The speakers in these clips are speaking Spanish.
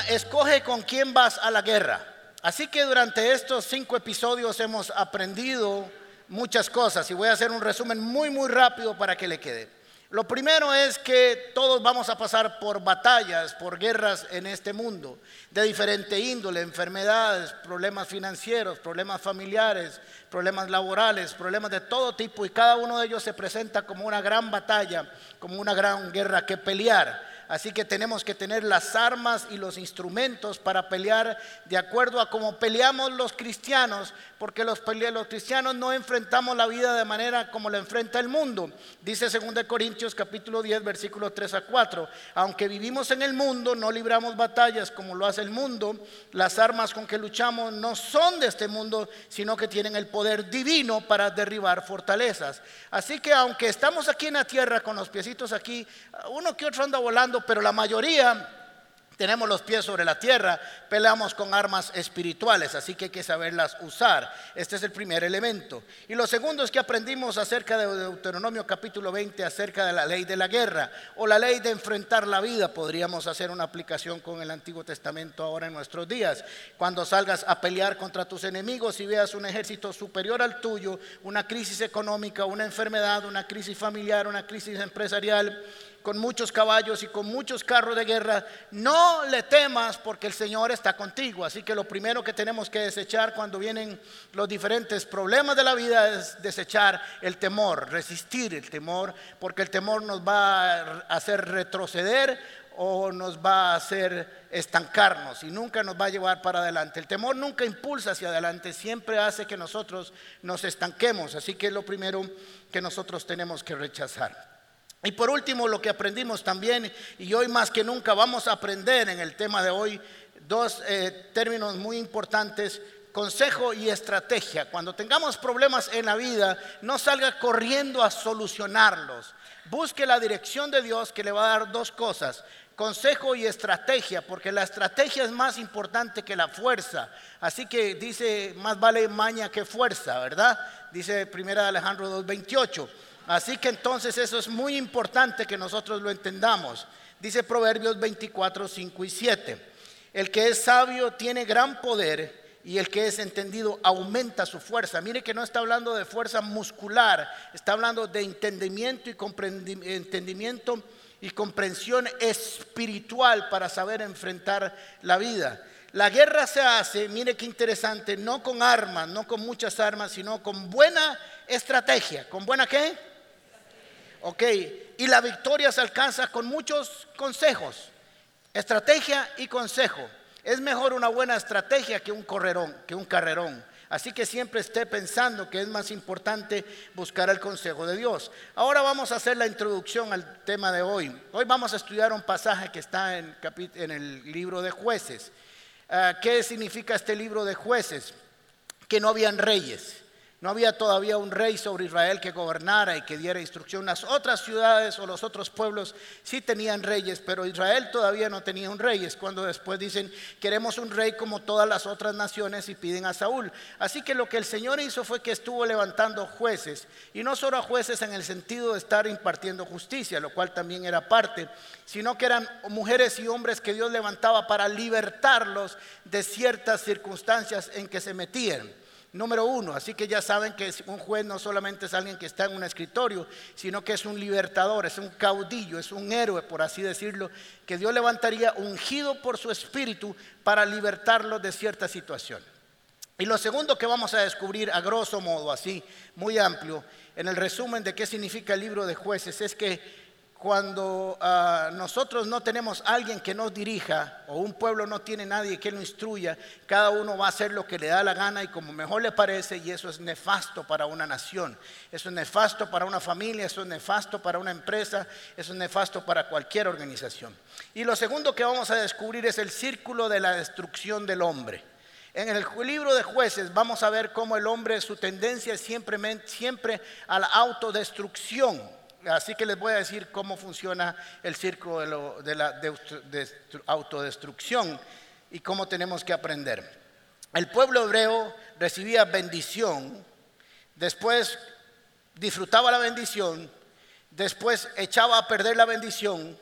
Escoge con quién vas a la guerra. Así que durante estos cinco episodios hemos aprendido muchas cosas y voy a hacer un resumen muy, muy rápido para que le quede. Lo primero es que todos vamos a pasar por batallas, por guerras en este mundo, de diferente índole, enfermedades, problemas financieros, problemas familiares, problemas laborales, problemas de todo tipo, y cada uno de ellos se presenta como una gran batalla, como una gran guerra que pelear. Así que tenemos que tener las armas y los instrumentos para pelear de acuerdo a cómo peleamos los cristianos, porque los, los cristianos no enfrentamos la vida de manera como la enfrenta el mundo. Dice 2 Corintios capítulo 10 versículos 3 a 4, aunque vivimos en el mundo, no libramos batallas como lo hace el mundo, las armas con que luchamos no son de este mundo, sino que tienen el poder divino para derribar fortalezas. Así que aunque estamos aquí en la tierra con los piecitos aquí, uno que otro anda volando, pero la mayoría tenemos los pies sobre la tierra, peleamos con armas espirituales, así que hay que saberlas usar. Este es el primer elemento. Y lo segundo es que aprendimos acerca de Deuteronomio capítulo 20, acerca de la ley de la guerra o la ley de enfrentar la vida. Podríamos hacer una aplicación con el Antiguo Testamento ahora en nuestros días. Cuando salgas a pelear contra tus enemigos y veas un ejército superior al tuyo, una crisis económica, una enfermedad, una crisis familiar, una crisis empresarial, con muchos caballos y con muchos carros de guerra, no le temas porque el Señor está contigo. Así que lo primero que tenemos que desechar cuando vienen los diferentes problemas de la vida es desechar el temor, resistir el temor, porque el temor nos va a hacer retroceder o nos va a hacer estancarnos y nunca nos va a llevar para adelante. El temor nunca impulsa hacia adelante, siempre hace que nosotros nos estanquemos. Así que es lo primero que nosotros tenemos que rechazar. Y por último, lo que aprendimos también, y hoy más que nunca vamos a aprender en el tema de hoy, dos eh, términos muy importantes, consejo y estrategia. Cuando tengamos problemas en la vida, no salga corriendo a solucionarlos. Busque la dirección de Dios que le va a dar dos cosas, consejo y estrategia, porque la estrategia es más importante que la fuerza. Así que dice, más vale maña que fuerza, ¿verdad? Dice primera Alejandro 2.28. Así que entonces eso es muy importante que nosotros lo entendamos. Dice Proverbios 24, 5 y 7. El que es sabio tiene gran poder y el que es entendido aumenta su fuerza. Mire que no está hablando de fuerza muscular, está hablando de entendimiento y entendimiento y comprensión espiritual para saber enfrentar la vida. La guerra se hace, mire qué interesante, no con armas, no con muchas armas, sino con buena estrategia. ¿Con buena qué? Ok, y la victoria se alcanza con muchos consejos, estrategia y consejo. Es mejor una buena estrategia que un correrón, que un carrerón. Así que siempre esté pensando que es más importante buscar el consejo de Dios. Ahora vamos a hacer la introducción al tema de hoy. Hoy vamos a estudiar un pasaje que está en, el libro de jueces. Ah, ¿Qué significa este libro de jueces? Que no habían reyes. No había todavía un rey sobre Israel que gobernara y que diera instrucción. Las otras ciudades o los otros pueblos sí tenían reyes, pero Israel todavía no tenía un rey. Es cuando después dicen, queremos un rey como todas las otras naciones y piden a Saúl. Así que lo que el Señor hizo fue que estuvo levantando jueces, y no solo jueces en el sentido de estar impartiendo justicia, lo cual también era parte, sino que eran mujeres y hombres que Dios levantaba para libertarlos de ciertas circunstancias en que se metían número uno. Así que ya saben que un juez no solamente es alguien que está en un escritorio, sino que es un libertador, es un caudillo, es un héroe, por así decirlo, que Dios levantaría ungido por su espíritu para libertarlo de cierta situación. Y lo segundo que vamos a descubrir a grosso modo, así, muy amplio, en el resumen de qué significa el libro de jueces, es que cuando ah, nosotros no tenemos alguien que nos dirija o un pueblo no tiene nadie que lo instruya, cada uno va a hacer lo que le da la gana y como mejor le parece y eso es nefasto para una nación, eso es nefasto para una familia, eso es nefasto para una empresa, eso es nefasto para cualquier organización. Y lo segundo que vamos a descubrir es el círculo de la destrucción del hombre. En el libro de jueces vamos a ver cómo el hombre, su tendencia es siempre, siempre a la autodestrucción Así que les voy a decir cómo funciona el círculo de, la autodestrucción y cómo tenemos que aprender. El pueblo hebreo recibía bendición, después disfrutaba la bendición, después echaba a perder la bendición,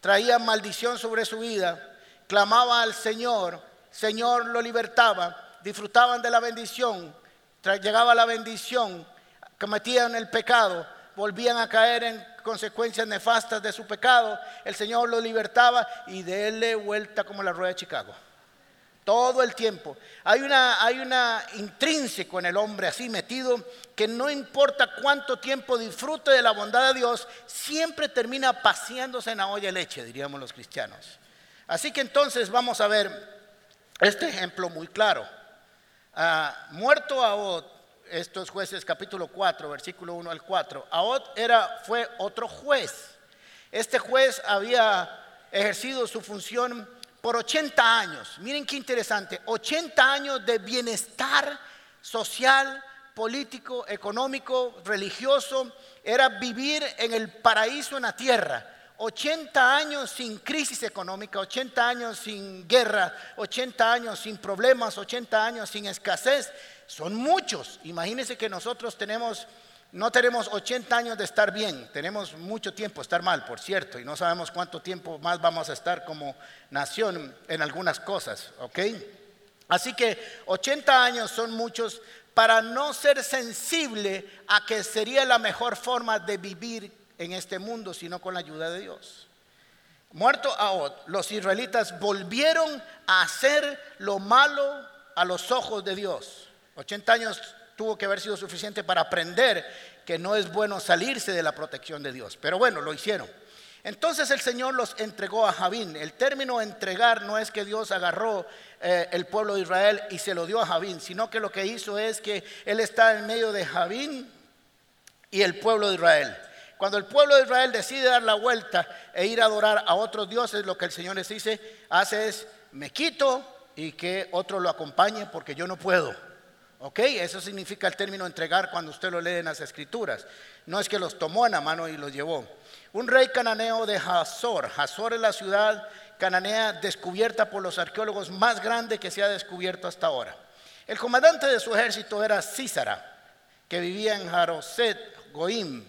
traía maldición sobre su vida, clamaba al Señor, Señor lo libertaba, disfrutaban de la bendición, llegaba la bendición, cometían el pecado, volvían a caer en consecuencias nefastas de su pecado, el Señor lo libertaba y déle vuelta como la rueda de Chicago. Todo el tiempo. Hay una, hay una intrínseco en el hombre así metido que no importa cuánto tiempo disfrute de la bondad de Dios, siempre termina paseándose en la olla de leche, diríamos los cristianos. Así que entonces vamos a ver este ejemplo muy claro. Ah, muerto a estos jueces capítulo 4, versículo 1 al 4. Ahod era, fue otro juez. Este juez había ejercido su función por 80 años. Miren qué interesante, 80 años de bienestar social, político, económico, religioso. Era vivir en el paraíso en la tierra. 80 años sin crisis económica, 80 años sin guerra, 80 años sin problemas, 80 años sin escasez. Son muchos. Imagínense que nosotros tenemos no tenemos 80 años de estar bien, tenemos mucho tiempo de estar mal, por cierto, y no sabemos cuánto tiempo más vamos a estar como nación en algunas cosas, ¿ok? Así que 80 años son muchos para no ser sensible a que sería la mejor forma de vivir en este mundo, sino con la ayuda de Dios. Muerto Ahod, los israelitas volvieron a hacer lo malo a los ojos de Dios. 80 años tuvo que haber sido suficiente para aprender que no es bueno salirse de la protección de Dios. Pero bueno, lo hicieron. Entonces el Señor los entregó a Javín. El término entregar no es que Dios agarró eh, el pueblo de Israel y se lo dio a Javín, sino que lo que hizo es que Él está en medio de Javín y el pueblo de Israel. Cuando el pueblo de Israel decide dar la vuelta e ir a adorar a otros dioses, lo que el Señor les dice, hace es, me quito y que otro lo acompañe porque yo no puedo. ¿Ok? Eso significa el término entregar cuando usted lo lee en las escrituras. No es que los tomó en la mano y los llevó. Un rey cananeo de Hazor. Hazor es la ciudad cananea descubierta por los arqueólogos más grande que se ha descubierto hasta ahora. El comandante de su ejército era Císara, que vivía en Jaroset Goim,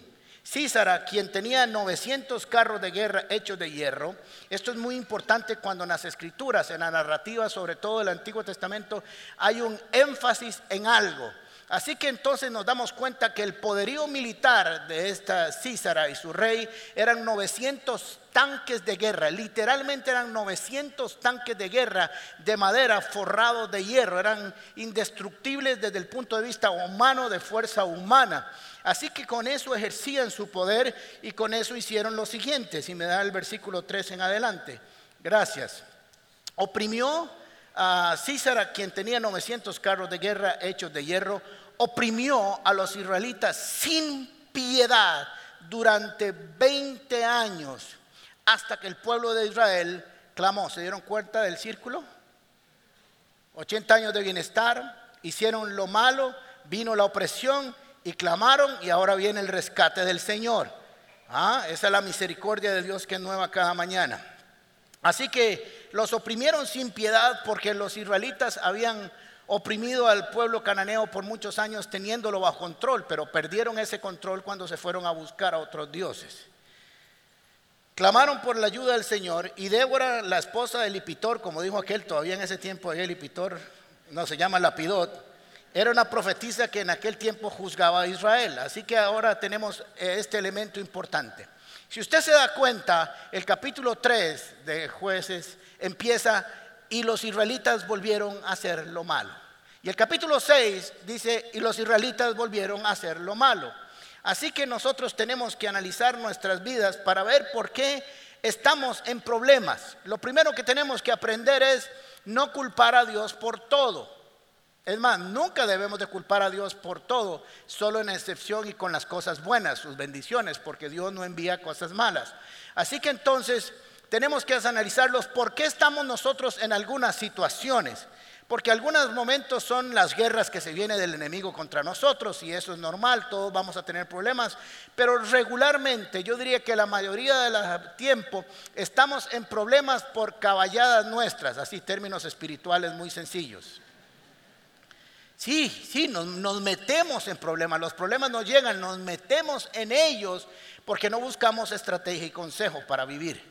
Císara, quien tenía 900 carros de guerra hechos de hierro, esto es muy importante cuando en las escrituras, en la narrativa, sobre todo del Antiguo Testamento, hay un énfasis en algo. Así que entonces nos damos cuenta que el poderío militar de esta Císara y su rey eran 900 tanques de guerra, literalmente eran 900 tanques de guerra de madera forrados de hierro, eran indestructibles desde el punto de vista humano, de fuerza humana. Así que con eso ejercían su poder y con eso hicieron lo siguiente, si me da el versículo 3 en adelante. Gracias. Oprimió a Císara, quien tenía 900 carros de guerra hechos de hierro, oprimió a los israelitas sin piedad durante 20 años hasta que el pueblo de Israel clamó. ¿Se dieron cuenta del círculo? 80 años de bienestar, hicieron lo malo, vino la opresión y clamaron y ahora viene el rescate del Señor. Ah, esa es la misericordia de Dios que es nueva cada mañana. Así que los oprimieron sin piedad porque los israelitas habían oprimido al pueblo cananeo por muchos años teniéndolo bajo control, pero perdieron ese control cuando se fueron a buscar a otros dioses. Clamaron por la ayuda del Señor y Débora, la esposa de Lipitor, como dijo aquel, todavía en ese tiempo había Lipitor, no se llama Lapidot, era una profetisa que en aquel tiempo juzgaba a Israel. Así que ahora tenemos eh, este elemento importante. Si usted se da cuenta, el capítulo 3 de jueces empieza y los israelitas volvieron a hacer lo malo. Y el capítulo 6 dice y los israelitas volvieron a hacer lo malo. Así que nosotros tenemos que analizar nuestras vidas para ver por qué estamos en problemas. Lo primero que tenemos que aprender es no culpar a Dios por todo. Es más, nunca debemos de culpar a Dios por todo, solo en excepción y con las cosas buenas, sus bendiciones, porque Dios no envía cosas malas. Así que entonces tenemos que analizarlos por qué estamos nosotros en algunas situaciones. Porque algunos momentos son las guerras que se viene del enemigo contra nosotros y eso es normal, todos vamos a tener problemas, pero regularmente yo diría que la mayoría del tiempo estamos en problemas por caballadas nuestras, así términos espirituales muy sencillos. Sí, sí, nos, metemos en problemas, los problemas nos llegan, nos metemos en ellos porque no buscamos estrategia y consejo para vivir.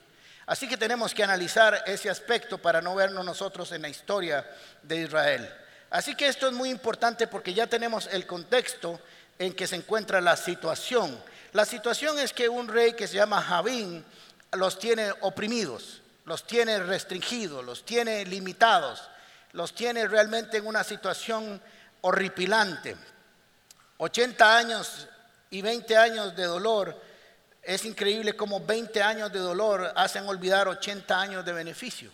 Así que tenemos que analizar ese aspecto para no vernos nosotros en la historia de Israel. Así que esto es muy importante porque ya tenemos el contexto en que se encuentra la situación. La situación es que un rey que se llama Javín los tiene oprimidos, los tiene restringidos, los tiene limitados, los tiene realmente en una situación horripilante. 80 años y 20 años de dolor, es increíble cómo 20 años de dolor hacen olvidar 80 años de beneficio.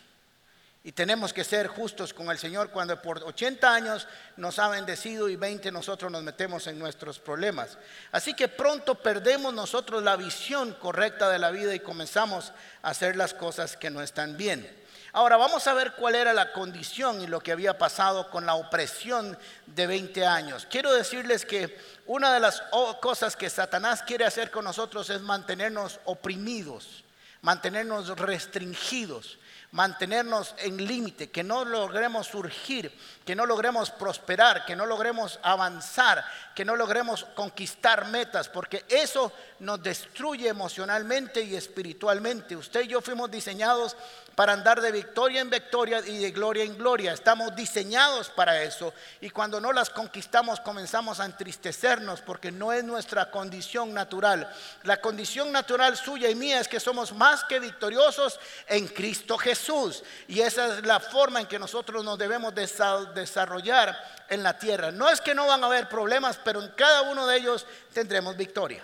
Y tenemos que ser justos con el Señor cuando por 80 años nos ha bendecido y 20 nosotros nos metemos en nuestros problemas. Así que pronto perdemos nosotros la visión correcta de la vida y comenzamos a hacer las cosas que no están bien. Ahora vamos a ver cuál era la condición y lo que había pasado con la opresión de 20 años. Quiero decirles que una de las cosas que Satanás quiere hacer con nosotros es mantenernos oprimidos, mantenernos restringidos mantenernos en límite, que no logremos surgir, que no logremos prosperar, que no logremos avanzar, que no logremos conquistar metas, porque eso nos destruye emocionalmente y espiritualmente. Usted y yo fuimos diseñados para andar de victoria en victoria y de gloria en gloria. Estamos diseñados para eso y cuando no las conquistamos comenzamos a entristecernos porque no es nuestra condición natural. La condición natural suya y mía es que somos más que victoriosos en Cristo Jesús y esa es la forma en que nosotros nos debemos desarrollar en la tierra. No es que no van a haber problemas, pero en cada uno de ellos tendremos victoria.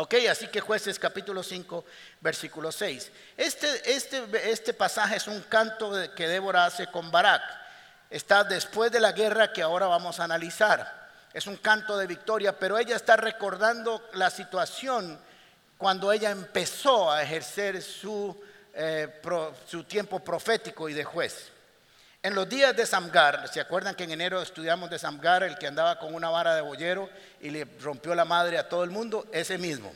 Ok, así que jueces capítulo 5, versículo 6. Este, este, este pasaje es un canto que Débora hace con Barak. Está después de la guerra que ahora vamos a analizar. Es un canto de victoria, pero ella está recordando la situación cuando ella empezó a ejercer su, eh, su tiempo profético y de juez. En los días de Samgar, ¿se acuerdan que en enero estudiamos de Samgar, el que andaba con una vara de boyero y le rompió la madre a todo el mundo? Ese mismo.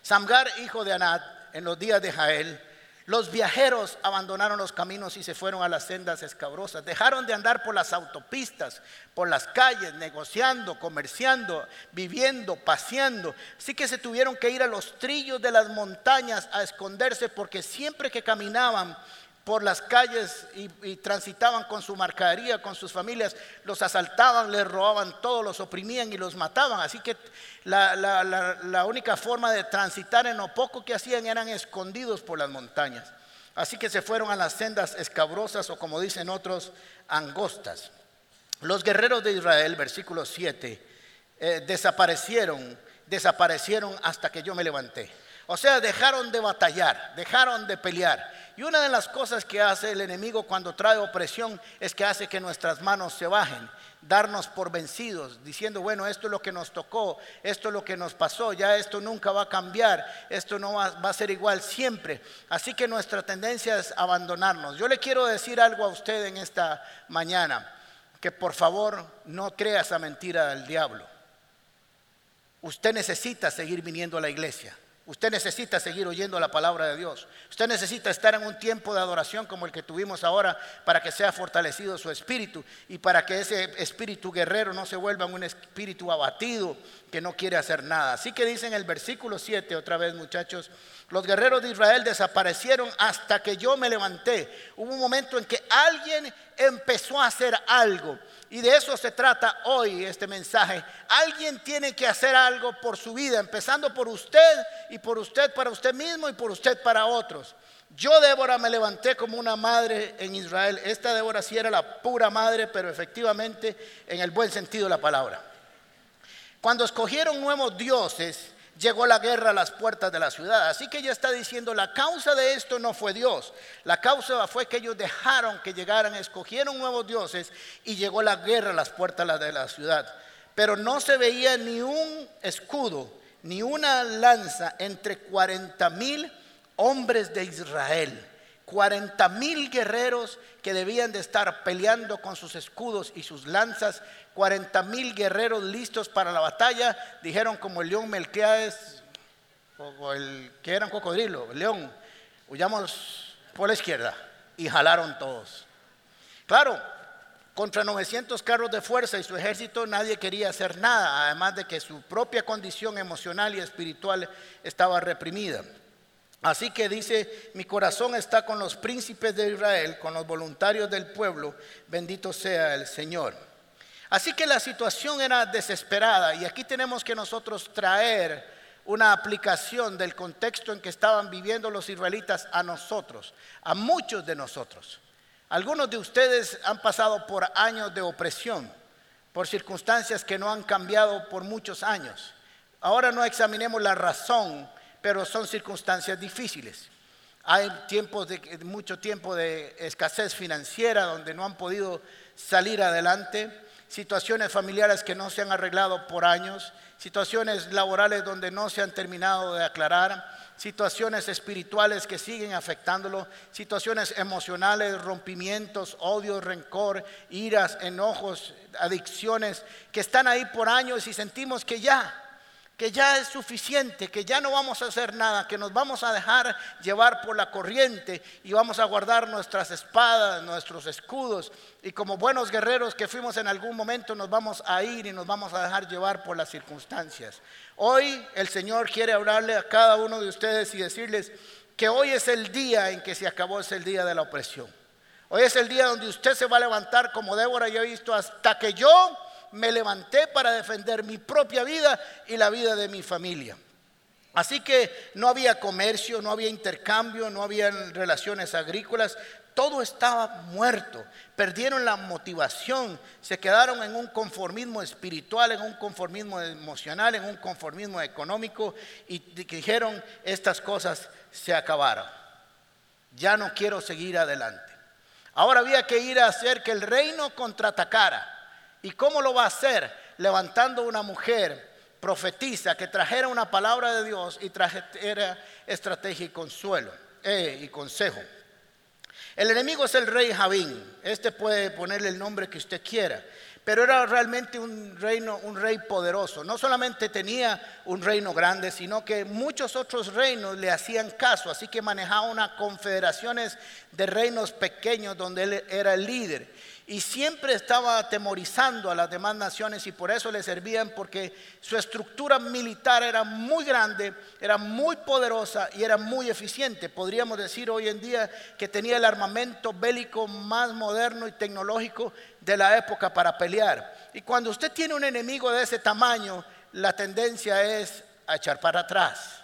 Samgar, hijo de Anat, en los días de Jael, los viajeros abandonaron los caminos y se fueron a las sendas escabrosas. Dejaron de andar por las autopistas, por las calles, negociando, comerciando, viviendo, paseando. Así que se tuvieron que ir a los trillos de las montañas a esconderse porque siempre que caminaban por las calles y, transitaban con su mercadería, con sus familias, los asaltaban, les robaban todo, los oprimían y los mataban. Así que la, única forma de transitar en lo poco que hacían eran escondidos por las montañas. Así que se fueron a las sendas escabrosas o como dicen otros, angostas. Los guerreros de Israel, versículo 7, eh, desaparecieron, desaparecieron hasta que yo me levanté. O sea, dejaron de batallar, dejaron de pelear. Y una de las cosas que hace el enemigo cuando trae opresión es que hace que nuestras manos se bajen, darnos por vencidos, diciendo, bueno, esto es lo que nos tocó, esto es lo que nos pasó, ya esto nunca va a cambiar, esto no va, a ser igual siempre. Así que nuestra tendencia es abandonarnos. Yo le quiero decir algo a usted en esta mañana, que por favor no crea esa mentira del diablo. Usted necesita seguir viniendo a la iglesia. Usted necesita seguir oyendo la palabra de Dios. Usted necesita estar en un tiempo de adoración como el que tuvimos ahora para que sea fortalecido su espíritu y para que ese espíritu guerrero no se vuelva un espíritu abatido que no quiere hacer nada. Así que dice en el versículo 7 otra vez muchachos, los guerreros de Israel desaparecieron hasta que yo me levanté. Hubo un momento en que alguien empezó a hacer algo. Y de eso se trata hoy este mensaje. Alguien tiene que hacer algo por su vida, empezando por usted y por usted para usted mismo y por usted para otros. Yo, Débora, me levanté como una madre en Israel. Esta Débora sí era la pura madre, pero efectivamente en el buen sentido de la palabra. Cuando escogieron nuevos dioses, llegó la guerra a las puertas de la ciudad. Así que ella está diciendo, la causa de esto no fue Dios. La causa fue que ellos dejaron que llegaran, escogieron nuevos dioses y llegó la guerra a las puertas de la ciudad. Pero no se veía ni un escudo, ni una lanza entre 40 mil hombres de Israel. 40 mil guerreros que debían de estar peleando con sus escudos y sus lanzas 40 mil guerreros listos para la batalla, dijeron como el león Melquiades, o el que era un cocodrilo, el león, huyamos por la izquierda y jalaron todos. Claro, contra 900 carros de fuerza y su ejército nadie quería hacer nada, además de que su propia condición emocional y espiritual estaba reprimida. Así que dice, mi corazón está con los príncipes de Israel, con los voluntarios del pueblo, bendito sea el Señor. Así que la situación era desesperada y aquí tenemos que nosotros traer una aplicación del contexto en que estaban viviendo los israelitas a nosotros, a muchos de nosotros. Algunos de ustedes han pasado por años de opresión, por circunstancias que no han cambiado por muchos años. Ahora no examinemos la razón pero son circunstancias difíciles. Hay tiempos de, mucho tiempo de escasez financiera donde no han podido salir adelante, situaciones familiares que no se han arreglado por años, situaciones laborales donde no se han terminado de aclarar, situaciones espirituales que siguen afectándolo, situaciones emocionales, rompimientos, odio, rencor, iras, enojos, adicciones que están ahí por años y sentimos que ya que ya es suficiente, que ya no vamos a hacer nada, que nos vamos a dejar llevar por la corriente y vamos a guardar nuestras espadas, nuestros escudos y como buenos guerreros que fuimos en algún momento nos vamos a ir y nos vamos a dejar llevar por las circunstancias. Hoy el Señor quiere hablarle a cada uno de ustedes y decirles que hoy es el día en que se acabó, es el día de la opresión. Hoy es el día donde usted se va a levantar como Débora y he visto hasta que yo me levanté para defender mi propia vida y la vida de mi familia. Así que no había comercio, no había intercambio, no había relaciones agrícolas, todo estaba muerto. Perdieron la motivación, se quedaron en un conformismo espiritual, en un conformismo emocional, en un conformismo económico y dijeron, estas cosas se acabaron. Ya no quiero seguir adelante. Ahora había que ir a hacer que el reino contraatacara. ¿Y cómo lo va a hacer? Levantando una mujer profetiza que trajera una palabra de Dios y trajera estrategia y consuelo eh, y consejo. El enemigo es el rey Javín. Este puede ponerle el nombre que usted quiera, pero era realmente un reino, un rey poderoso. No solamente tenía un reino grande, sino que muchos otros reinos le hacían caso, así que manejaba unas confederaciones de reinos pequeños donde él era el líder y siempre estaba atemorizando a las demás naciones y por eso le servían porque su estructura militar era muy grande, era muy poderosa y era muy eficiente. Podríamos decir hoy en día que tenía el armamento bélico más moderno y tecnológico de la época para pelear. Y cuando usted tiene un enemigo de ese tamaño, la tendencia es a echar para atrás.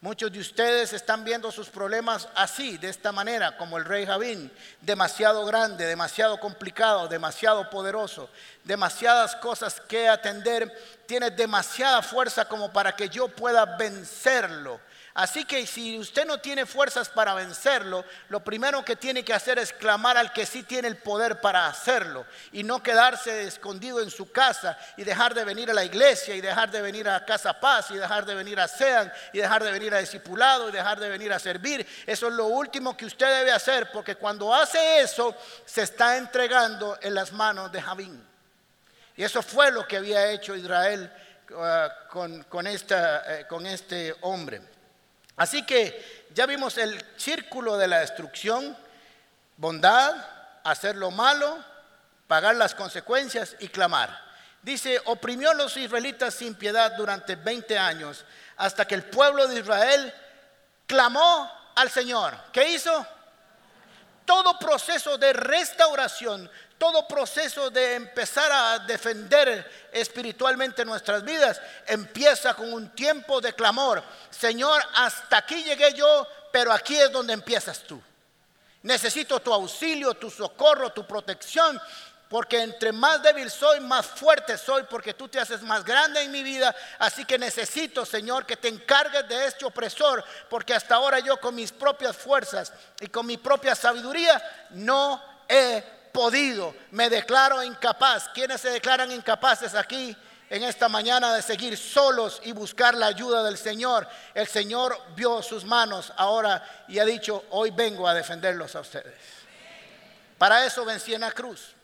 Muchos de ustedes están viendo sus problemas así, de esta manera, como el rey Javín, demasiado grande, demasiado complicado, demasiado poderoso, demasiadas cosas que atender, tiene demasiada fuerza como para que yo pueda vencerlo. Así que si usted no tiene fuerzas para vencerlo, lo primero que tiene que hacer es clamar al que sí tiene el poder para hacerlo y no quedarse escondido en su casa y dejar de venir a la iglesia y dejar de venir a Casa Paz y dejar de venir a SEAN y dejar de venir a discipulado y dejar de venir a servir. Eso es lo último que usted debe hacer porque cuando hace eso se está entregando en las manos de Javín. Y eso fue lo que había hecho Israel esta, eh, con este hombre. Así que ya vimos el círculo de la destrucción, bondad, hacer lo malo, pagar las consecuencias y clamar. Dice, oprimió a los israelitas sin piedad durante 20 años, hasta que el pueblo de Israel clamó al Señor. ¿Qué hizo? Todo proceso de restauración todo proceso de empezar a defender espiritualmente nuestras vidas empieza con un tiempo de clamor. Señor, hasta aquí llegué yo, pero aquí es donde empiezas tú. Necesito tu auxilio, tu socorro, tu protección, porque entre más débil soy, más fuerte soy, porque tú te haces más grande en mi vida. Así que necesito, Señor, que te encargues de este opresor, porque hasta ahora yo con mis propias fuerzas y con mi propia sabiduría no he podido, me declaro incapaz. ¿Quiénes se declaran incapaces aquí en esta mañana de seguir solos y buscar la ayuda del Señor? El Señor vio sus manos ahora y ha dicho, hoy vengo a defenderlos a ustedes. Para eso vencí en la cruz.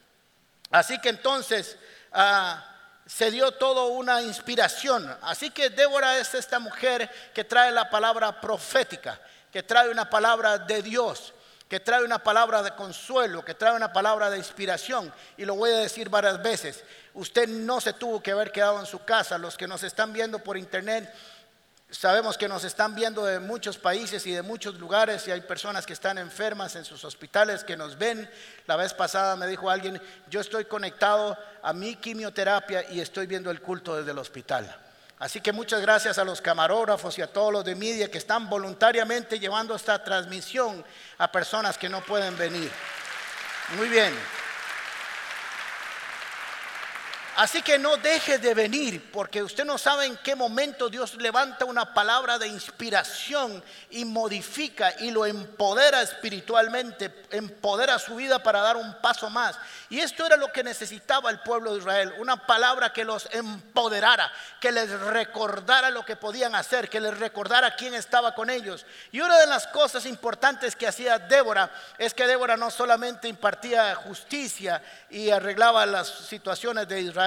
Así que entonces ah, se dio todo una inspiración. Así que Débora es esta mujer que trae la palabra profética, que trae una palabra de Dios que trae una palabra de consuelo, que trae una palabra de inspiración. Y lo voy a decir varias veces. Usted no se tuvo que haber quedado en su casa. Los que nos están viendo por internet, Sabemos que nos están viendo de muchos países y de muchos lugares y hay personas que están enfermas en sus hospitales que nos ven. La vez pasada me dijo alguien, yo estoy conectado a mi quimioterapia y estoy viendo el culto desde el hospital. Así que muchas gracias a los camarógrafos y a todos los de media que están voluntariamente llevando esta transmisión a personas que no pueden venir. Muy bien. Así que no deje de venir, porque usted no sabe en qué momento Dios levanta una palabra de inspiración y modifica y lo empodera espiritualmente, empodera su vida para dar un paso más. Y esto era lo que necesitaba el pueblo de Israel, una palabra que los empoderara, que les recordara lo que podían hacer, que les recordara quién estaba con ellos. Y una de las cosas importantes que hacía Débora es que Débora no solamente impartía justicia y arreglaba las situaciones de Israel,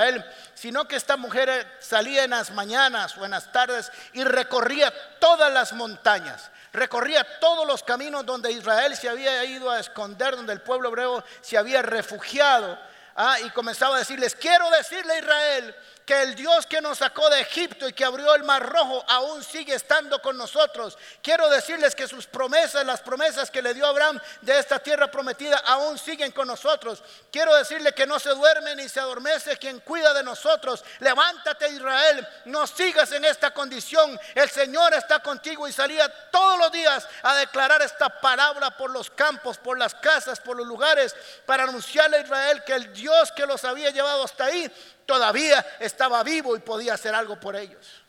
sino que esta mujer salía en las mañanas o en las tardes y recorría todas las montañas, recorría todos los caminos donde Israel se había ido a esconder, donde el pueblo hebreo se había refugiado. Ah, y comenzaba a decirles, quiero decirle a Israel que el Dios que nos sacó de Egipto y que abrió el mar rojo aún sigue estando con nosotros. Quiero decirles que sus promesas, las promesas que le dio Abraham de esta tierra prometida, aún siguen con nosotros. Quiero decirle que no se duerme ni se adormece quien cuida de nosotros. Levántate Israel, no sigas en esta condición. El Señor está contigo y salía todos los días a declarar esta palabra por los campos, por las casas, por los lugares, para anunciarle a Israel que el Dios que los había llevado hasta ahí todavía estaba vivo y podía hacer algo por ellos.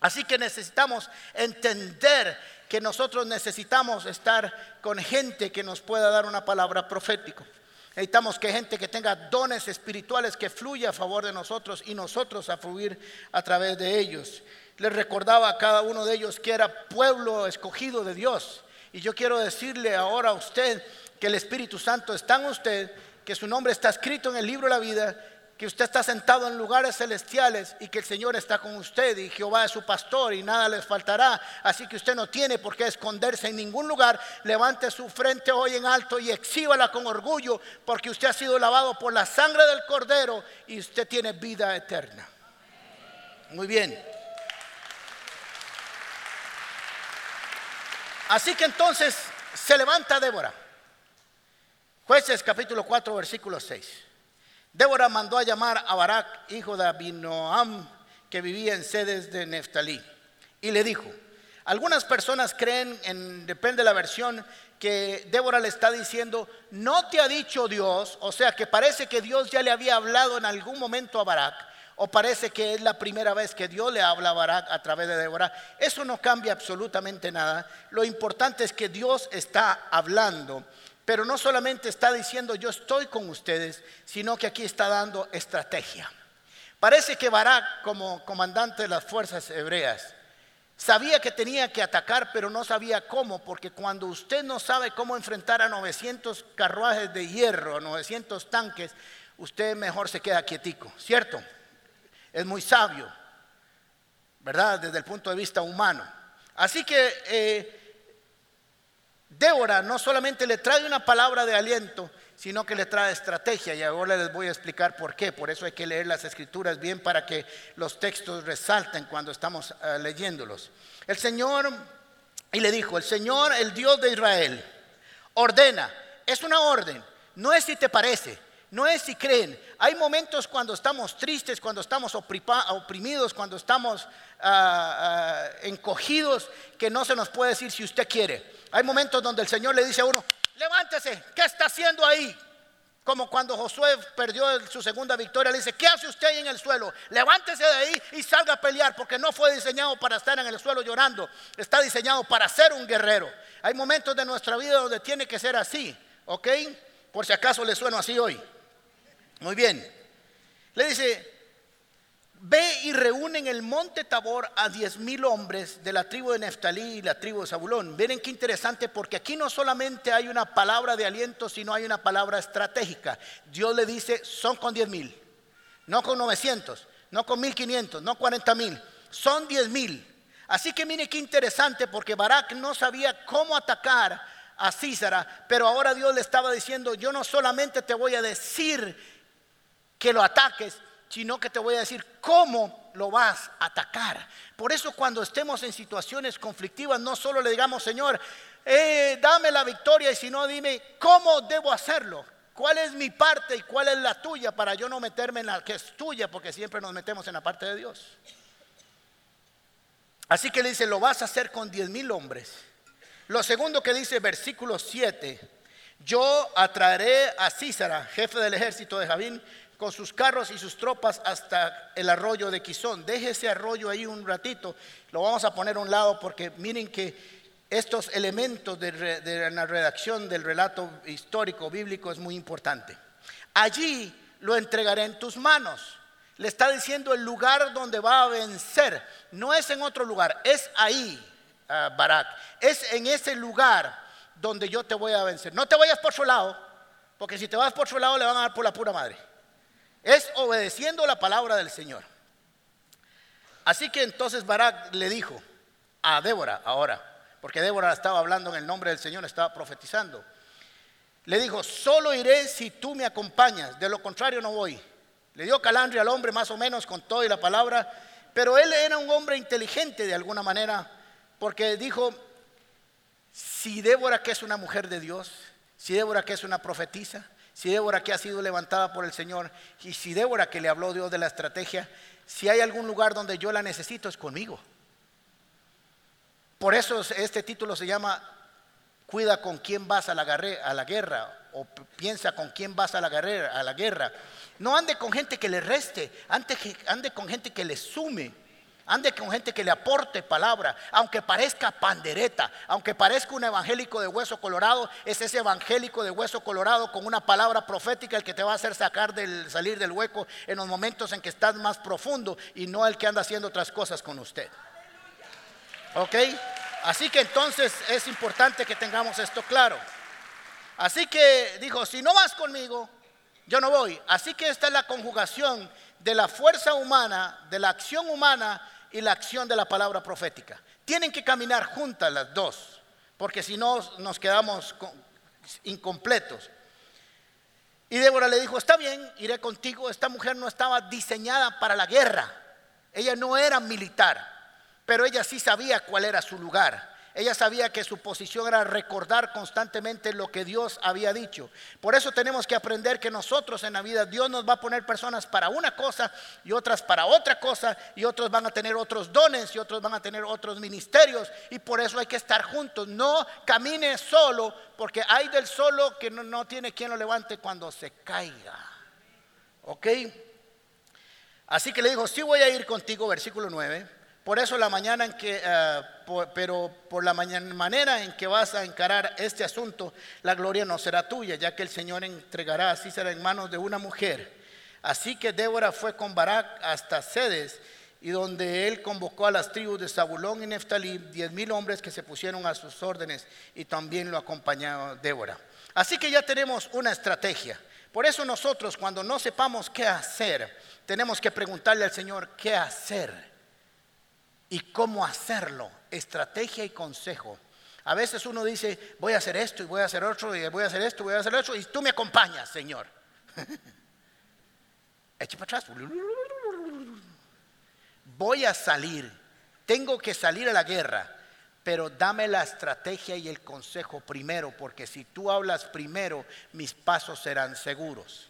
Así que necesitamos entender que nosotros necesitamos estar con gente que nos pueda dar una palabra profética. Necesitamos que gente que tenga dones espirituales que fluya a favor de nosotros y nosotros a fluir a través de ellos. Les recordaba a cada uno de ellos que era pueblo escogido de Dios. Y yo quiero decirle ahora a usted que el Espíritu Santo está en usted, que su nombre está escrito en el libro de la vida que usted está sentado en lugares celestiales y que el Señor está con usted y Jehová es su pastor y nada les faltará. Así que usted no tiene por qué esconderse en ningún lugar. Levante su frente hoy en alto y exhíbala con orgullo porque usted ha sido lavado por la sangre del cordero y usted tiene vida eterna. Muy bien. Así que entonces se levanta Débora. Jueces capítulo 4 versículo 6. Débora mandó a llamar a Barak, hijo de Abinoam, que vivía en sedes de Neftalí, y le dijo, algunas personas creen, en, depende de la versión, que Débora le está diciendo, no te ha dicho Dios, o sea que parece que Dios ya le había hablado en algún momento a Barak, o parece que es la primera vez que Dios le habla a Barak a través de Débora. Eso no cambia absolutamente nada. Lo importante es que Dios está hablando pero no solamente está diciendo yo estoy con ustedes, sino que aquí está dando estrategia. Parece que Barak, como comandante de las fuerzas hebreas, sabía que tenía que atacar, pero no sabía cómo, porque cuando usted no sabe cómo enfrentar a 900 carruajes de hierro, 900 tanques, usted mejor se queda quietico, ¿cierto? Es muy sabio, ¿verdad? Desde el punto de vista humano. Así que eh, Débora no solamente le trae una palabra de aliento, sino que le trae estrategia. Y ahora les voy a explicar por qué. Por eso hay que leer las escrituras bien para que los textos resalten cuando estamos eh, leyéndolos. El Señor, y le dijo, el Señor, el Dios de Israel, ordena. Es una orden. No es si te parece. No es si creen. Hay momentos cuando estamos tristes, cuando estamos oprimidos, cuando estamos ah, encogidos, que no se nos puede decir si usted quiere. Hay momentos donde el Señor le dice a uno, levántese, ¿qué está haciendo ahí? Como cuando Josué perdió su segunda victoria, le dice, ¿qué hace usted ahí en el suelo? Levántese de ahí y salga a pelear, porque no fue diseñado para estar en el suelo llorando, está diseñado para ser un guerrero. Hay momentos de nuestra vida donde tiene que ser así, ¿ok? Por si acaso le sueno así hoy. Muy bien. Le dice, Ve y reúne en el monte Tabor a diez mil hombres de la tribu de Neftalí y la tribu de Zabulón. Miren qué interesante porque aquí no solamente hay una palabra de aliento, sino hay una palabra estratégica. Dios le dice, son con diez mil, no con 900, no con 1500, no 40 mil, son diez mil. Así que mire qué interesante porque Barak no sabía cómo atacar a Císara, pero ahora Dios le estaba diciendo, yo no solamente te voy a decir que lo ataques, sino que te voy a decir cómo lo vas a atacar. Por eso cuando estemos en situaciones conflictivas, no solo le digamos, Señor, eh, dame la victoria, y si no, dime, ¿cómo debo hacerlo? ¿Cuál es mi parte y cuál es la tuya para yo no meterme en la que es tuya? Porque siempre nos metemos en la parte de Dios. Así que le dice, lo vas a hacer con diez mil hombres. Lo segundo que dice versículo 7, yo atraeré a Císara, jefe del ejército de Javín, con sus carros y sus tropas hasta el arroyo de Quizón. Deje ese arroyo ahí un ratito, lo vamos a poner a un lado porque miren que estos elementos de, la redacción del relato histórico bíblico es muy importante. Allí lo entregaré en tus manos. Le está diciendo el lugar donde va a vencer. No es en otro lugar, es ahí, uh, Barak. Es en ese lugar donde yo te voy a vencer. No te vayas por su lado, porque si te vas por su lado le van a dar por la pura madre. Es obedeciendo la palabra del Señor. Así que entonces Barak le dijo a Débora, ahora, porque Débora estaba hablando en el nombre del Señor, estaba profetizando. Le dijo, solo iré si tú me acompañas, de lo contrario no voy. Le dio calandria al hombre más o menos con todo y la palabra, pero él era un hombre inteligente de alguna manera, porque dijo, si Débora que es una mujer de Dios, si Débora que es una profetisa, si Débora que ha sido levantada por el Señor, y si Débora que le habló Dios de la estrategia, si hay algún lugar donde yo la necesito es conmigo. Por eso este título se llama Cuida con quién vas a la, guerra o piensa con quién vas a la, guerra, a la guerra. No ande con gente que le reste, ande, ande con gente que le sume. Ande con gente que le aporte palabra, aunque parezca pandereta, aunque parezca un evangélico de hueso colorado, es ese evangélico de hueso colorado con una palabra profética el que te va a hacer sacar del salir del hueco en los momentos en que estás más profundo y no el que anda haciendo otras cosas con usted. ¿Ok? Así que entonces es importante que tengamos esto claro. Así que dijo, si no vas conmigo, yo no voy. Así que esta es la conjugación de la fuerza humana, de la acción humana y la acción de la palabra profética. Tienen que caminar juntas las dos, porque si no nos quedamos incompletos. Y Débora le dijo, está bien, iré contigo. Esta mujer no estaba diseñada para la guerra. Ella no era militar. Pero ella sí sabía cuál era su lugar. Ella sabía que su posición era recordar constantemente lo que Dios había dicho. Por eso tenemos que aprender que nosotros en la vida Dios nos va a poner personas para una cosa y otras para otra cosa y otros van a tener otros dones y otros van a tener otros ministerios y por eso hay que estar juntos. No camine solo porque hay del solo que no, tiene quien lo levante cuando se caiga. ¿Ok? Así que le dijo, sí voy a ir contigo, versículo 9. Por eso la mañana en que, eh, pero por la mañana, manera en que vas a encarar este asunto, la gloria no será tuya, ya que el Señor entregará así será en manos de una mujer. Así que Débora fue con Barak hasta Sedes, y donde él convocó a las tribus de Zabulón y Neftalí, diez mil hombres que se pusieron a sus órdenes, y también lo acompañó Débora. Así que ya tenemos una estrategia. Por eso nosotros cuando no sepamos qué hacer, tenemos que preguntarle al Señor qué hacer y cómo hacerlo, estrategia y consejo. A veces uno dice, voy a hacer esto y voy a hacer otro y voy a hacer esto y voy a hacer otro y tú me acompañas, Señor. Eche para atrás. Voy a salir, tengo que salir a la guerra, pero dame la estrategia y el consejo primero, porque si tú hablas primero, mis pasos serán seguros.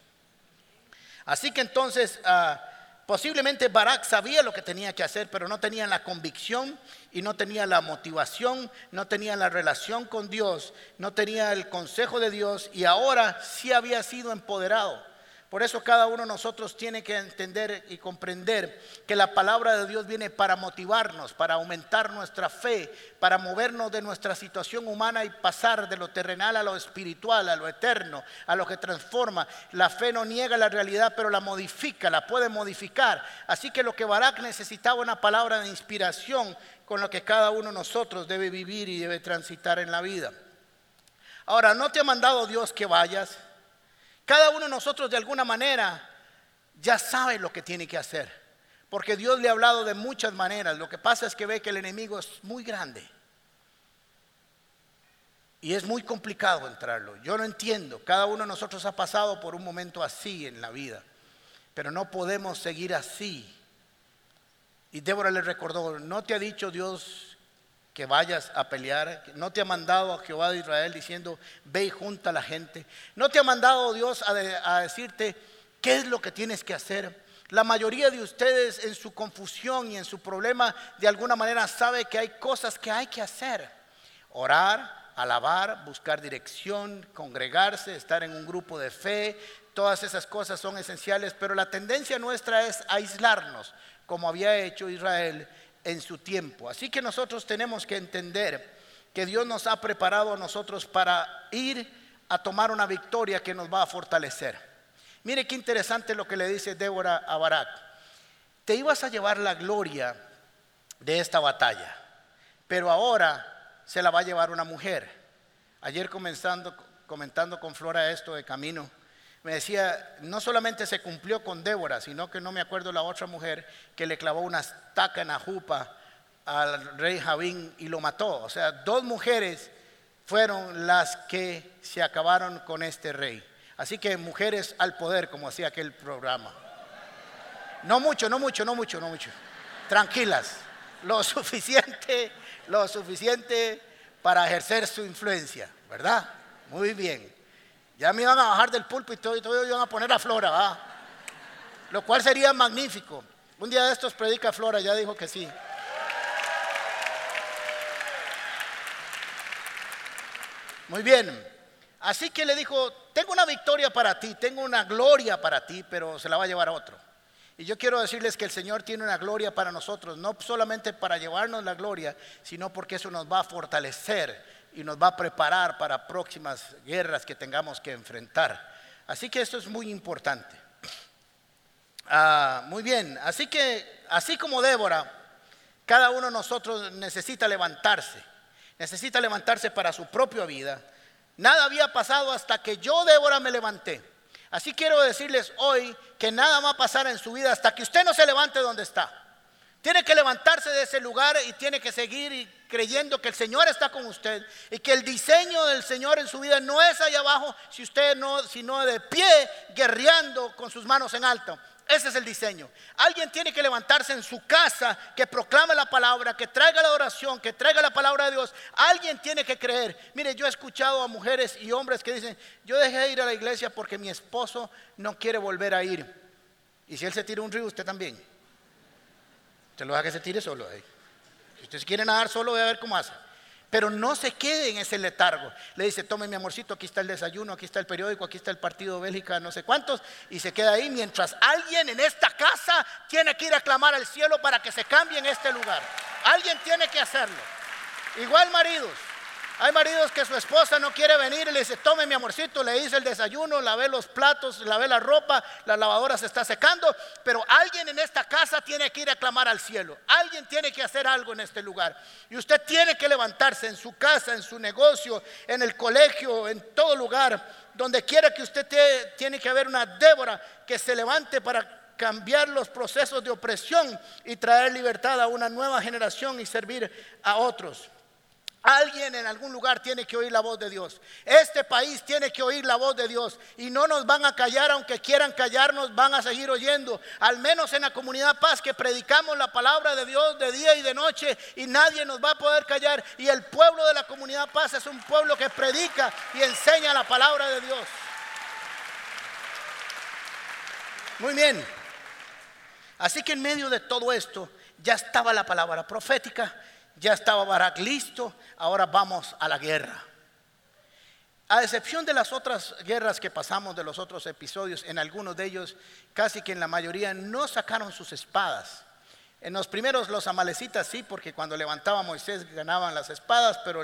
Así que entonces... Uh, Posiblemente Barak sabía lo que tenía que hacer, pero no tenía la convicción y no tenía la motivación, no tenía la relación con Dios, no tenía el consejo de Dios y ahora sí había sido empoderado. Por eso cada uno de nosotros tiene que entender y comprender que la palabra de Dios viene para motivarnos, para aumentar nuestra fe, para movernos de nuestra situación humana y pasar de lo terrenal a lo espiritual, a lo eterno, a lo que transforma. La fe no niega la realidad, pero la modifica, la puede modificar. Así que lo que Barak necesitaba una palabra de inspiración con lo que cada uno de nosotros debe vivir y debe transitar en la vida. Ahora, ¿no te ha mandado Dios que vayas? Cada uno de nosotros de alguna manera ya sabe lo que tiene que hacer, porque Dios le ha hablado de muchas maneras. Lo que pasa es que ve que el enemigo es muy grande y es muy complicado entrarlo. Yo no entiendo, cada uno de nosotros ha pasado por un momento así en la vida, pero no podemos seguir así Y Débora le recordó, ¿no te ha dicho Dios que vayas a pelear? ¿No te ha mandado a Jehová de Israel diciendo, ve y junta a la gente? ¿No te ha mandado Dios a, a decirte qué es lo que tienes que hacer? La mayoría de ustedes en su confusión y en su problema de alguna manera sabe que hay cosas que hay que hacer. Orar, alabar, buscar dirección, congregarse, estar en un grupo de fe, todas esas cosas son esenciales, pero la tendencia nuestra es aislarnos, como había hecho Israel en su tiempo. Así que nosotros tenemos que entender que Dios nos ha preparado a nosotros para ir a tomar una victoria que nos va a fortalecer. Mire qué interesante lo que le dice Débora a Barak. Te ibas a llevar la gloria de esta batalla, pero ahora se la va a llevar una mujer. Ayer comenzando, comentando con Flora esto de camino, me decía, no solamente se cumplió con Débora, sino que no me acuerdo la otra mujer que le clavó una estaca en la jupa al rey Javín y lo mató. O sea, dos mujeres fueron las que se acabaron con este rey. Así que mujeres al poder, como hacía aquel programa. No mucho, no mucho, no mucho, no mucho. Tranquilas. Lo suficiente, lo suficiente para ejercer su influencia, ¿verdad? Muy bien. Ya me iban a bajar del púlpito y todo iban a poner a Flora, ¿va? Lo cual sería magnífico. Un día de estos predica Flora, ya dijo que sí. Muy bien. Así que le dijo, tengo una victoria para ti, tengo una gloria para ti, pero se la va a llevar a otro. Y yo quiero decirles que el Señor tiene una gloria para nosotros, no solamente para llevarnos la gloria, sino porque eso nos va a fortalecer y nos va a preparar para próximas guerras que tengamos que enfrentar. Así que esto es muy importante. Ah, muy bien, así que así como Débora, cada uno de nosotros necesita levantarse, necesita levantarse para su propia vida Nada había pasado hasta que yo, Débora, me levanté. Así quiero decirles hoy que nada va a pasar en su vida hasta que usted no se levante donde está. Tiene que levantarse de ese lugar y tiene que seguir creyendo que el Señor está con usted y que el diseño del Señor en su vida no es allá abajo, sino de pie, guerreando con sus manos en alto. Ese es el diseño. Alguien tiene que levantarse en su casa, que proclame la palabra, que traiga la oración, que traiga la palabra de Dios. Alguien tiene que creer. Mire, yo he escuchado a mujeres y hombres que dicen, yo dejé de ir a la iglesia porque mi esposo no quiere volver a ir. Y si él se tira un río, usted también. Usted lo deja que se tire solo. ahí. Usted quiere nadar solo, voy a ver cómo hace. Pero no se quede en ese letargo. Le dice, tome mi amorcito, aquí está el desayuno, aquí está el periódico, aquí está el partido Bélgica, no sé cuántos. Y se queda ahí mientras alguien en esta casa tiene que ir a clamar al cielo para que se cambie en este lugar. Alguien tiene que hacerlo. Igual maridos. Hay maridos que su esposa no quiere venir y le dice, tome mi amorcito, le hice el desayuno, lavé los platos, lavé la ropa, la lavadora se está secando, pero alguien en esta casa tiene que ir a clamar al cielo, alguien tiene que hacer algo en este lugar. Y usted tiene que levantarse en su casa, en su negocio, en el colegio, en todo lugar, donde quiera que usted tiene que haber una Débora que se levante para cambiar los procesos de opresión y traer libertad a una nueva generación y servir a otros. Alguien en algún lugar tiene que oír la voz de Dios. Este país tiene que oír la voz de Dios. Y no nos van a callar, aunque quieran callarnos, van a seguir oyendo. Al menos en la comunidad paz que predicamos la palabra de Dios de día y de noche y nadie nos va a poder callar. Y el pueblo de la comunidad paz es un pueblo que predica y enseña la palabra de Dios. Muy bien. Así que en medio de todo esto ya estaba la palabra profética ya estaba Barak listo, ahora vamos a la guerra. A excepción de las otras guerras que pasamos, de los otros episodios, en algunos de ellos, casi que en la mayoría, no sacaron sus espadas. En los primeros los amalecitas sí, porque cuando levantaba Moisés ganaban las espadas, pero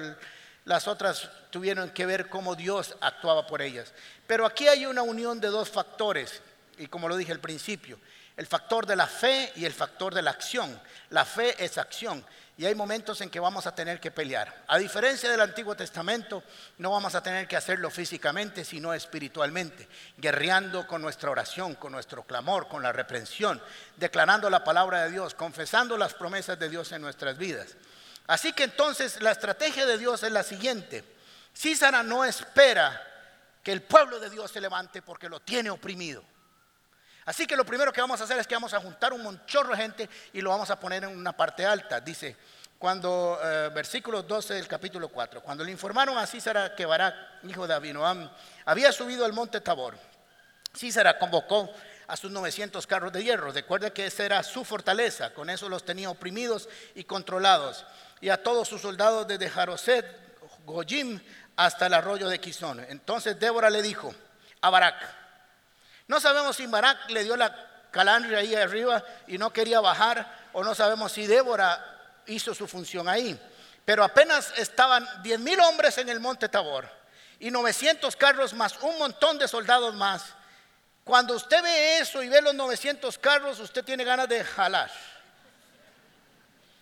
las otras tuvieron que ver cómo Dios actuaba por ellas. Pero aquí hay una unión de dos factores, y como lo dije al principio, el factor de la fe y el factor de la acción. La fe es acción y hay momentos en que vamos a tener que pelear. A diferencia del Antiguo Testamento, no vamos a tener que hacerlo físicamente, sino espiritualmente, guerreando con nuestra oración, con nuestro clamor, con la reprensión, declarando la palabra de Dios, confesando las promesas de Dios en nuestras vidas. Así que entonces la estrategia de Dios es la siguiente. Císara no espera que el pueblo de Dios se levante porque lo tiene oprimido. Así que lo primero que vamos a hacer es que vamos a juntar un monchorro de gente y lo vamos a poner en una parte alta. Dice, cuando, eh, versículo 12 del capítulo 4, cuando le informaron a Císara que Barak, hijo de Abinoam, había subido al monte Tabor, Císara convocó a sus 900 carros de hierro. Recuerda que esa era su fortaleza, con eso los tenía oprimidos y controlados. Y a todos sus soldados desde Jaroset, Gojim, hasta el arroyo de Quizón. Entonces Débora le dijo a Barak, no sabemos si Barak le dio la calandria ahí arriba y no quería bajar, o no sabemos si Débora hizo su función ahí. Pero apenas estaban 10 mil hombres en el monte Tabor y 900 carros más un montón de soldados más. Cuando usted ve eso y ve los 900 carros, usted tiene ganas de jalar.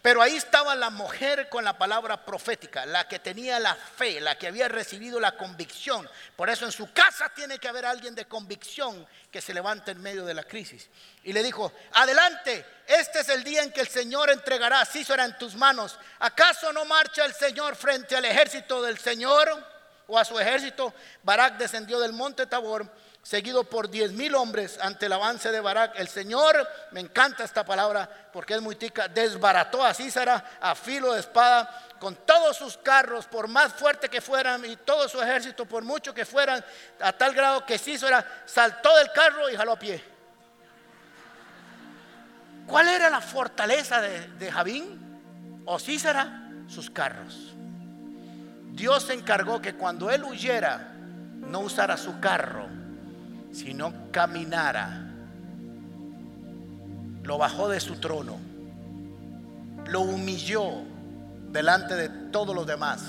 Pero ahí estaba la mujer con la palabra profética, la que tenía la fe, la que había recibido la convicción. Por eso en su casa tiene que haber alguien de convicción que se levante en medio de la crisis. Y le dijo, adelante, este es el día en que el Señor entregará a Císara en tus manos. ¿Acaso no marcha el Señor frente al ejército del Señor o a su ejército? Barak descendió del monte Tabor seguido por diez mil hombres ante el avance de Barak. El Señor, me encanta esta palabra porque es muy tica, desbarató a Císara a filo de espada con todos sus carros, por más fuerte que fueran, y todo su ejército, por mucho que fueran, a tal grado que Císara saltó del carro y jaló a pie. ¿Cuál era la fortaleza de, de Javín o Císara? Sus carros. Dios se encargó que cuando él huyera, no usara su carro, si no caminara, lo bajó de su trono, lo humilló delante de todos los demás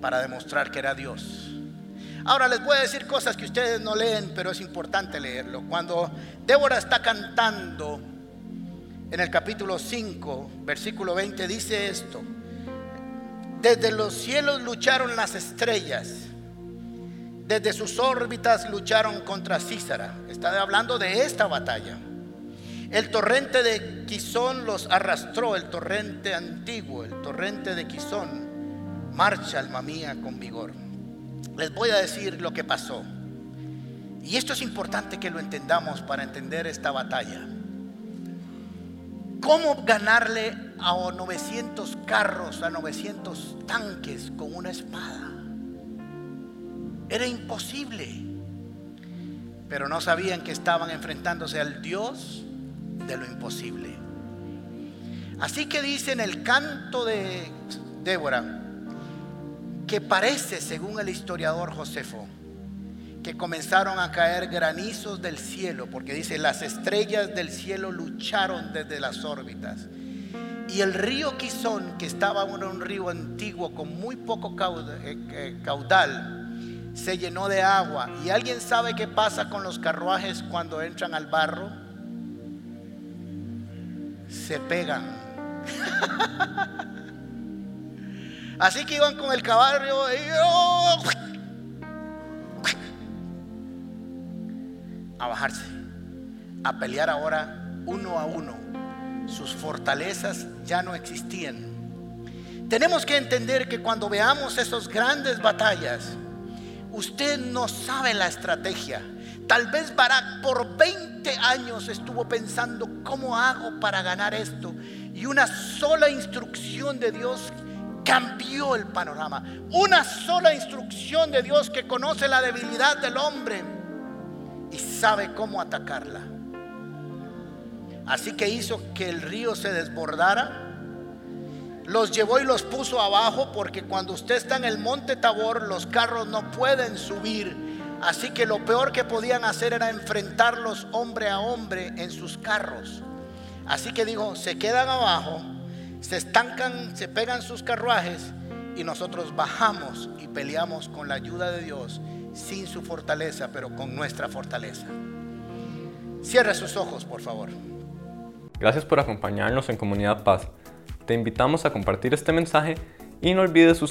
para demostrar que era Dios. Ahora les voy a decir cosas que ustedes no leen, pero es importante leerlo. Cuando Débora está cantando en el capítulo 5, versículo 20, dice esto. Desde los cielos lucharon las estrellas desde sus órbitas lucharon contra Císara. Está hablando de esta batalla. El torrente de Quizón los arrastró, el torrente antiguo, el torrente de Quizón. Marcha, alma mía, con vigor. Les voy a decir lo que pasó. Y esto es importante que lo entendamos para entender esta batalla. ¿Cómo ganarle a 900 carros, a 900 tanques con una espada? Era imposible. Pero no sabían que estaban enfrentándose al Dios de lo imposible. Así que dice en el canto de Débora, que parece, según el historiador Josefo, que comenzaron a caer granizos del cielo, porque dice, las estrellas del cielo lucharon desde las órbitas. Y el río Quizón, que estaba un río antiguo con muy poco eh, eh, caudal, se llenó de agua. ¿Y alguien sabe qué pasa con los carruajes cuando entran al barro? Se pegan. Así que iban con el caballo a bajarse, a pelear ahora uno a uno. Sus fortalezas ya no existían. Tenemos que entender que cuando veamos esas grandes batallas, Usted no sabe la estrategia. Tal vez Barak por 20 años estuvo pensando, ¿cómo hago para ganar esto? Y una sola instrucción de Dios cambió el panorama. Una sola instrucción de Dios que conoce la debilidad del hombre y sabe cómo atacarla. Así que hizo que el río se desbordara los llevó y los puso abajo porque cuando usted está en el monte Tabor los carros no pueden subir. Así que lo peor que podían hacer era enfrentarlos hombre a hombre en sus carros. Así que dijo, se quedan abajo, se estancan, se pegan sus carruajes y nosotros bajamos y peleamos con la ayuda de Dios, sin su fortaleza, pero con nuestra fortaleza. Cierre sus ojos, por favor. Gracias por acompañarnos en Comunidad Paz. Te invitamos a compartir este mensaje y no olvides suscribirte